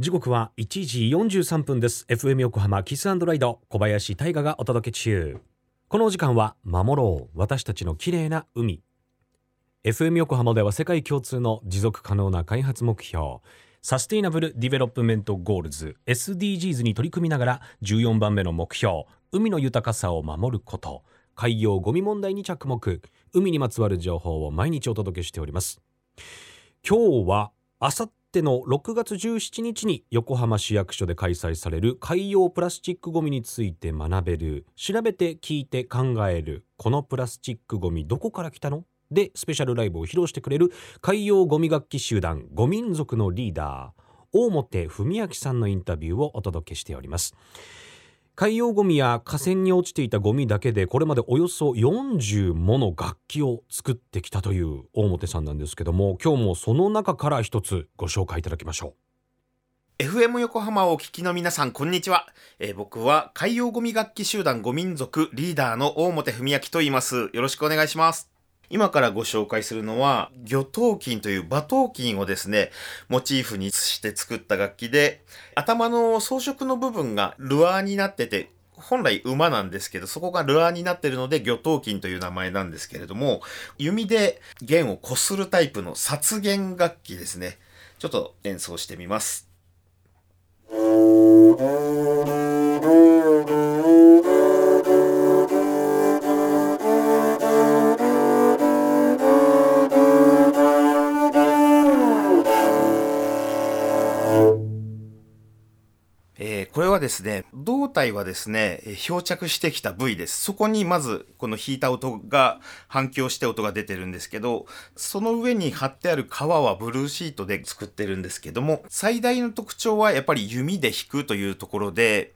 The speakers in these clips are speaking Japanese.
時刻は1時43分です。FM 横浜キスライド小林大賀がお届け中。このお時間は守ろう。私たちの綺麗な海。FM 横浜では世界共通の持続可能な開発目標。 Sustainable Development Goals SDGs に取り組みながら14番目の目標。海の豊かさを守ること。海洋ゴミ問題に着目。海にまつわる情報を毎日お届けしております。今日はあさっての6月17日に横浜市役所で開催される海洋プラスチックごみについて学べる。調べて聞いて考える。このプラスチックごみどこから来たの？でスペシャルライブを披露してくれる海洋ごみ楽器集団ご民族のリーダー大本文明さんのインタビューをお届けしております。海洋ゴミや河川に落ちていたゴミだけでこれまでおよそ40もの楽器を作ってきたという大本さんなんですけども今日もその中から一つご紹介いただきましょう FM 横浜をお聞きの皆さん、こんにちは。えー、僕は海洋ゴミ楽器集団ゴ民族リーダーの大本文明と言います。よろしくお願いします。今からご紹介するのは、魚頭琴という馬頭琴をですね、モチーフにして作った楽器で、頭の装飾の部分がルアーになってて、本来馬なんですけど、そこがルアーになってるので、魚頭琴という名前なんですけれども、弓で弦をこするタイプの殺弦楽器ですね。ちょっと演奏してみます。はですね、胴体はですね、漂着してきた部位です。そこにまずこの弾いた音が反響して音が出てるんですけど、その上に貼ってある皮はブルーシートで作ってるんですけども、最大の特徴はやっぱり弓で弾くというところで、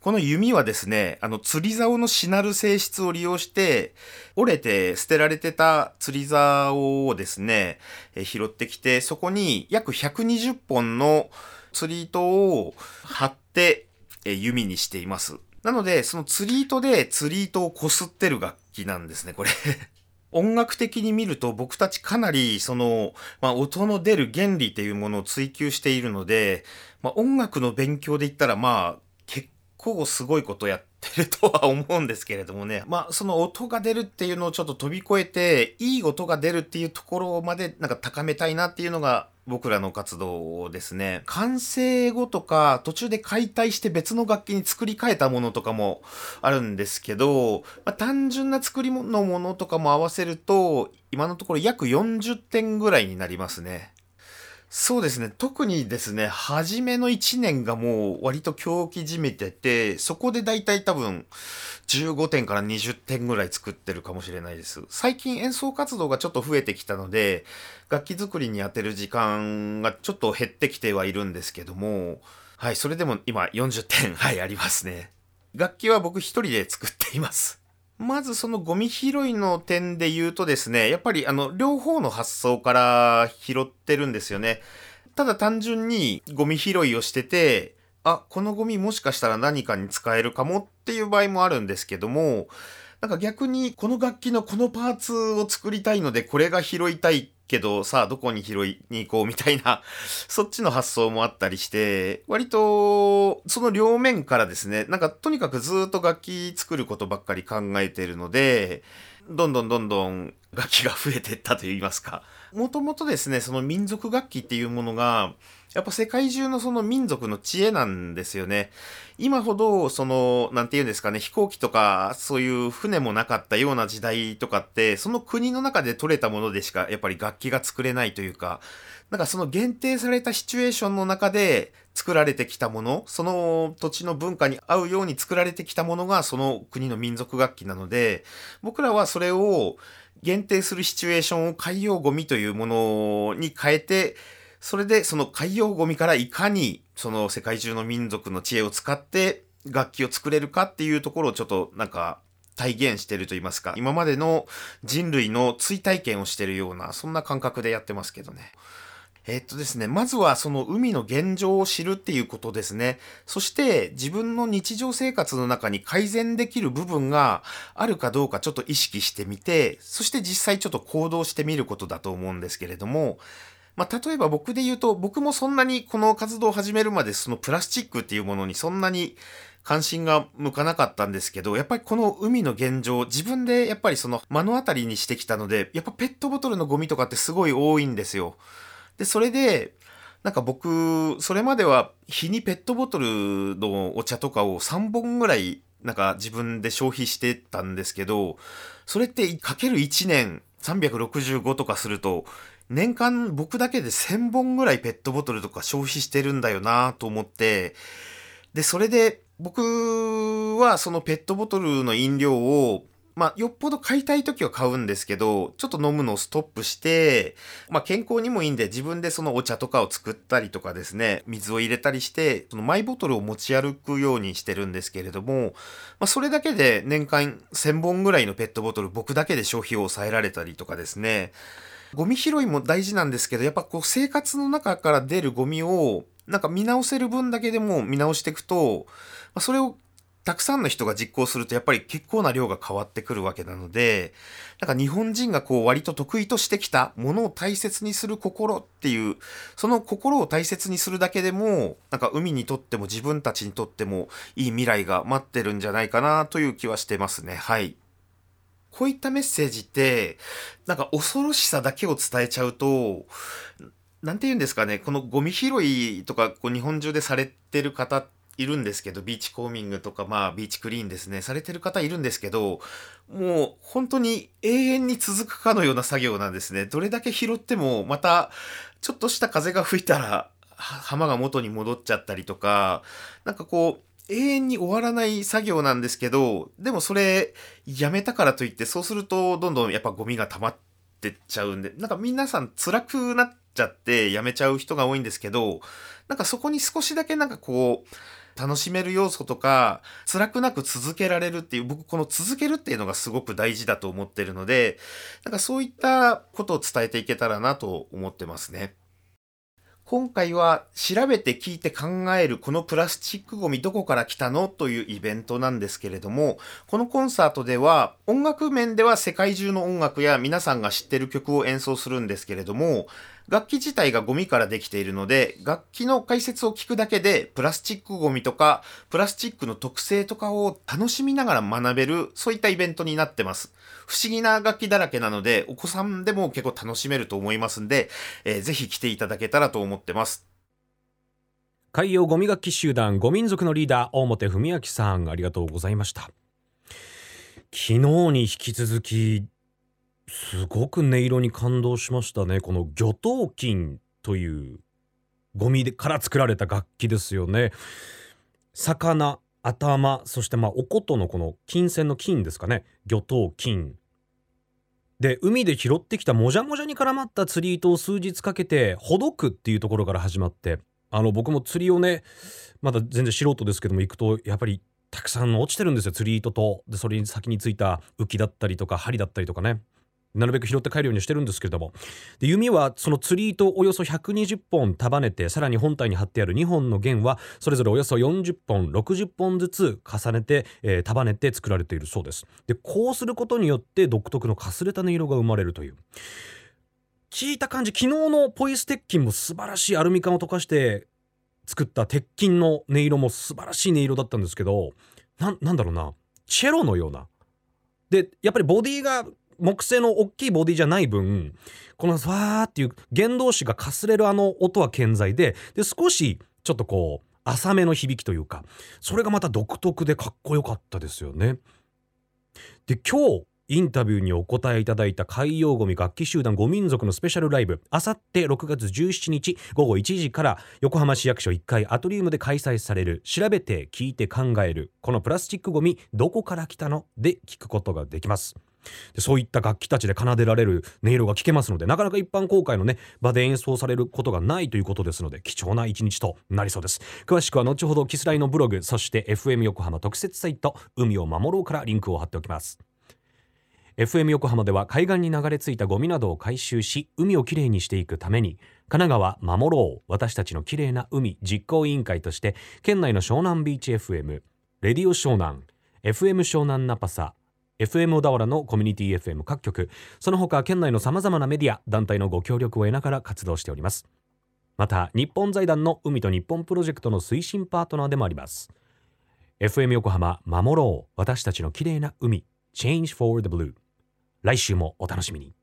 この弓はですね、あの釣り竿のしなる性質を利用して、折れて捨てられてた釣り竿をですね、拾ってきて、そこに約120本の釣り糸を貼って、弓にしています。なので、その釣り糸で釣り糸を擦ってる楽器なんですね、これ 音楽的に見ると僕たちかなりその、まあ、音の出る原理っていうものを追求しているので、まあ、音楽の勉強で言ったらまあ結構すごいことやってるとは思うんですけれどもね。まあその音が出るっていうのをちょっと飛び越えていい音が出るっていうところまでなんか高めたいなっていうのが僕らの活動をですね。完成後とか途中で解体して別の楽器に作り変えたものとかもあるんですけど、まあ、単純な作りのものとかも合わせると今のところ約40点ぐらいになりますね。そうですね。特にですね、初めの1年がもう割と狂気じめてて、そこでだいたい多分15点から20点ぐらい作ってるかもしれないです。最近演奏活動がちょっと増えてきたので、楽器作りに当てる時間がちょっと減ってきてはいるんですけども、はい、それでも今40点、はい、ありますね。楽器は僕一人で作っています。まずそのゴミ拾いの点で言うとですね、やっぱりあの、両方の発想から拾ってるんですよね。ただ単純にゴミ拾いをしてて、あ、このゴミもしかしたら何かに使えるかもっていう場合もあるんですけども、なんか逆にこの楽器のこのパーツを作りたいのでこれが拾いたいけどさあどこに拾いに行こうみたいな そっちの発想もあったりして割とその両面からですねなんかとにかくずっと楽器作ることばっかり考えてるのでどんどんどんどん楽器が増えていったといいますか。もともとですねその民族楽器っていうものがやっぱ世界中のその民族の知恵なんですよね。今ほど、その、なんて言うんですかね、飛行機とか、そういう船もなかったような時代とかって、その国の中で取れたものでしか、やっぱり楽器が作れないというか、なんかその限定されたシチュエーションの中で作られてきたもの、その土地の文化に合うように作られてきたものが、その国の民族楽器なので、僕らはそれを限定するシチュエーションを海洋ゴミというものに変えて、それでその海洋ゴミからいかにその世界中の民族の知恵を使って楽器を作れるかっていうところをちょっとなんか体現してると言いますか、今までの人類の追体験をしてるような、そんな感覚でやってますけどね。えっとですね、まずはその海の現状を知るっていうことですね。そして自分の日常生活の中に改善できる部分があるかどうかちょっと意識してみて、そして実際ちょっと行動してみることだと思うんですけれども、まあ、例えば僕で言うと、僕もそんなにこの活動を始めるまでそのプラスチックっていうものにそんなに関心が向かなかったんですけど、やっぱりこの海の現状、自分でやっぱりその目の当たりにしてきたので、やっぱペットボトルのゴミとかってすごい多いんですよ。で、それで、なんか僕、それまでは日にペットボトルのお茶とかを3本ぐらいなんか自分で消費してたんですけど、それってかける1年365とかすると、年間僕だけで1000本ぐらいペットボトルとか消費してるんだよなと思って、で、それで僕はそのペットボトルの飲料をまあ、よっぽど買いたい時は買うんですけど、ちょっと飲むのをストップして、まあ、健康にもいいんで自分でそのお茶とかを作ったりとかですね、水を入れたりして、そのマイボトルを持ち歩くようにしてるんですけれども、まあ、それだけで年間1000本ぐらいのペットボトル僕だけで消費を抑えられたりとかですね、ゴミ拾いも大事なんですけど、やっぱこう生活の中から出るゴミをなんか見直せる分だけでも見直していくと、ま、それをたくさんの人が実行するとやっぱり結構な量が変わってくるわけなので、なんか日本人がこう割と得意としてきたものを大切にする心っていう、その心を大切にするだけでも、なんか海にとっても自分たちにとってもいい未来が待ってるんじゃないかなという気はしてますね。はい。こういったメッセージって、なんか恐ろしさだけを伝えちゃうと、なんて言うんですかね、このゴミ拾いとかこう日本中でされてる方いるんですけど、ビーチコーミングとか、まあ、ビーチクリーンですね、されてる方いるんですけど、もう本当に永遠に続くかのような作業なんですね。どれだけ拾っても、また、ちょっとした風が吹いたら、浜が元に戻っちゃったりとか、なんかこう、永遠に終わらない作業なんですけど、でもそれ、やめたからといって、そうすると、どんどんやっぱゴミが溜まってっちゃうんで、なんか皆さん辛くなっちゃってやめちゃう人が多いんですけど、なんかそこに少しだけなんかこう、楽しめる要素とか、辛くなく続けられるっていう、僕この続けるっていうのがすごく大事だと思ってるので、なんかそういったことを伝えていけたらなと思ってますね。今回は調べて聞いて考えるこのプラスチックゴミどこから来たのというイベントなんですけれども、このコンサートでは音楽面では世界中の音楽や皆さんが知ってる曲を演奏するんですけれども、楽器自体がゴミからできているので、楽器の解説を聞くだけで、プラスチックゴミとか、プラスチックの特性とかを楽しみながら学べる、そういったイベントになってます。不思議な楽器だらけなので、お子さんでも結構楽しめると思いますんで、えー、ぜひ来ていただけたらと思ってます。海洋ゴミ楽器集団ゴ民族のリーダー大本文明さんありがとうございました昨日に引き続きすごく音色に感動しましたね。この魚頭金というゴミから作られた楽器ですよね。魚頭そしてまあおことのこの金線の金ですかね。魚頭金。で海で拾ってきたもじゃもじゃに絡まった釣り糸を数日かけてほどくっていうところから始まってあの僕も釣りをねまだ全然素人ですけども行くとやっぱりたくさん落ちてるんですよ釣り糸と。でそれに先についた浮きだったりとか針だったりとかね。なるべく拾って帰るようにしてるんですけれども。で弓はその釣り糸をおよそ120本束ねてさらに本体に貼ってある2本の弦はそれぞれおよそ40本60本ずつ重ねて、えー、束ねて作られているそうです。でこうすることによって独特のかすれた音色が生まれるという。聞いた感じ昨日のポイス鉄筋も素晴らしいアルミ缶を溶かして作った鉄筋の音色も素晴らしい音色だったんですけどなんだろうな。チェロのような。でやっぱりボディが木製の大きいボディじゃない分このファーっていう弦同士がかすれるあの音は健在でで少しちょっとこう浅めの響きというかそれがまた独特でかっこよかったですよね。で今日インタビューにお答えいただいた海洋ゴミ楽器集団ゴ民族のスペシャルライブあさって6月17日午後1時から横浜市役所1階アトリウムで開催される調べて聞いて考えるこのプラスチックゴミどこから来たの？で聞くことができますでそういった楽器たちで奏でられる音色が聴けますのでなかなか一般公開のね場で演奏されることがないということですので貴重な一日となりそうです。詳しくは後ほどキスライのブログそして FM 横浜特設サイト海を守ろうからリンクを貼っておきます。FM 横浜では海岸に流れ着いたゴミなどを回収し海をきれいにしていくために神奈川守ろう私たちのきれいな海実行委員会として県内の湘南ビーチ FM レディオ湘南 FM 湘南ナパサ FM 小田原のコミュニティ FM 各局。その他県内のさまざまなメディア団体のご協力を得ながら活動しております。また日本財団の海と日本プロジェクトの推進パートナーでもあります。FM 横浜守ろう。私たちの綺麗な海。Change for the Blue 来週もお楽しみに。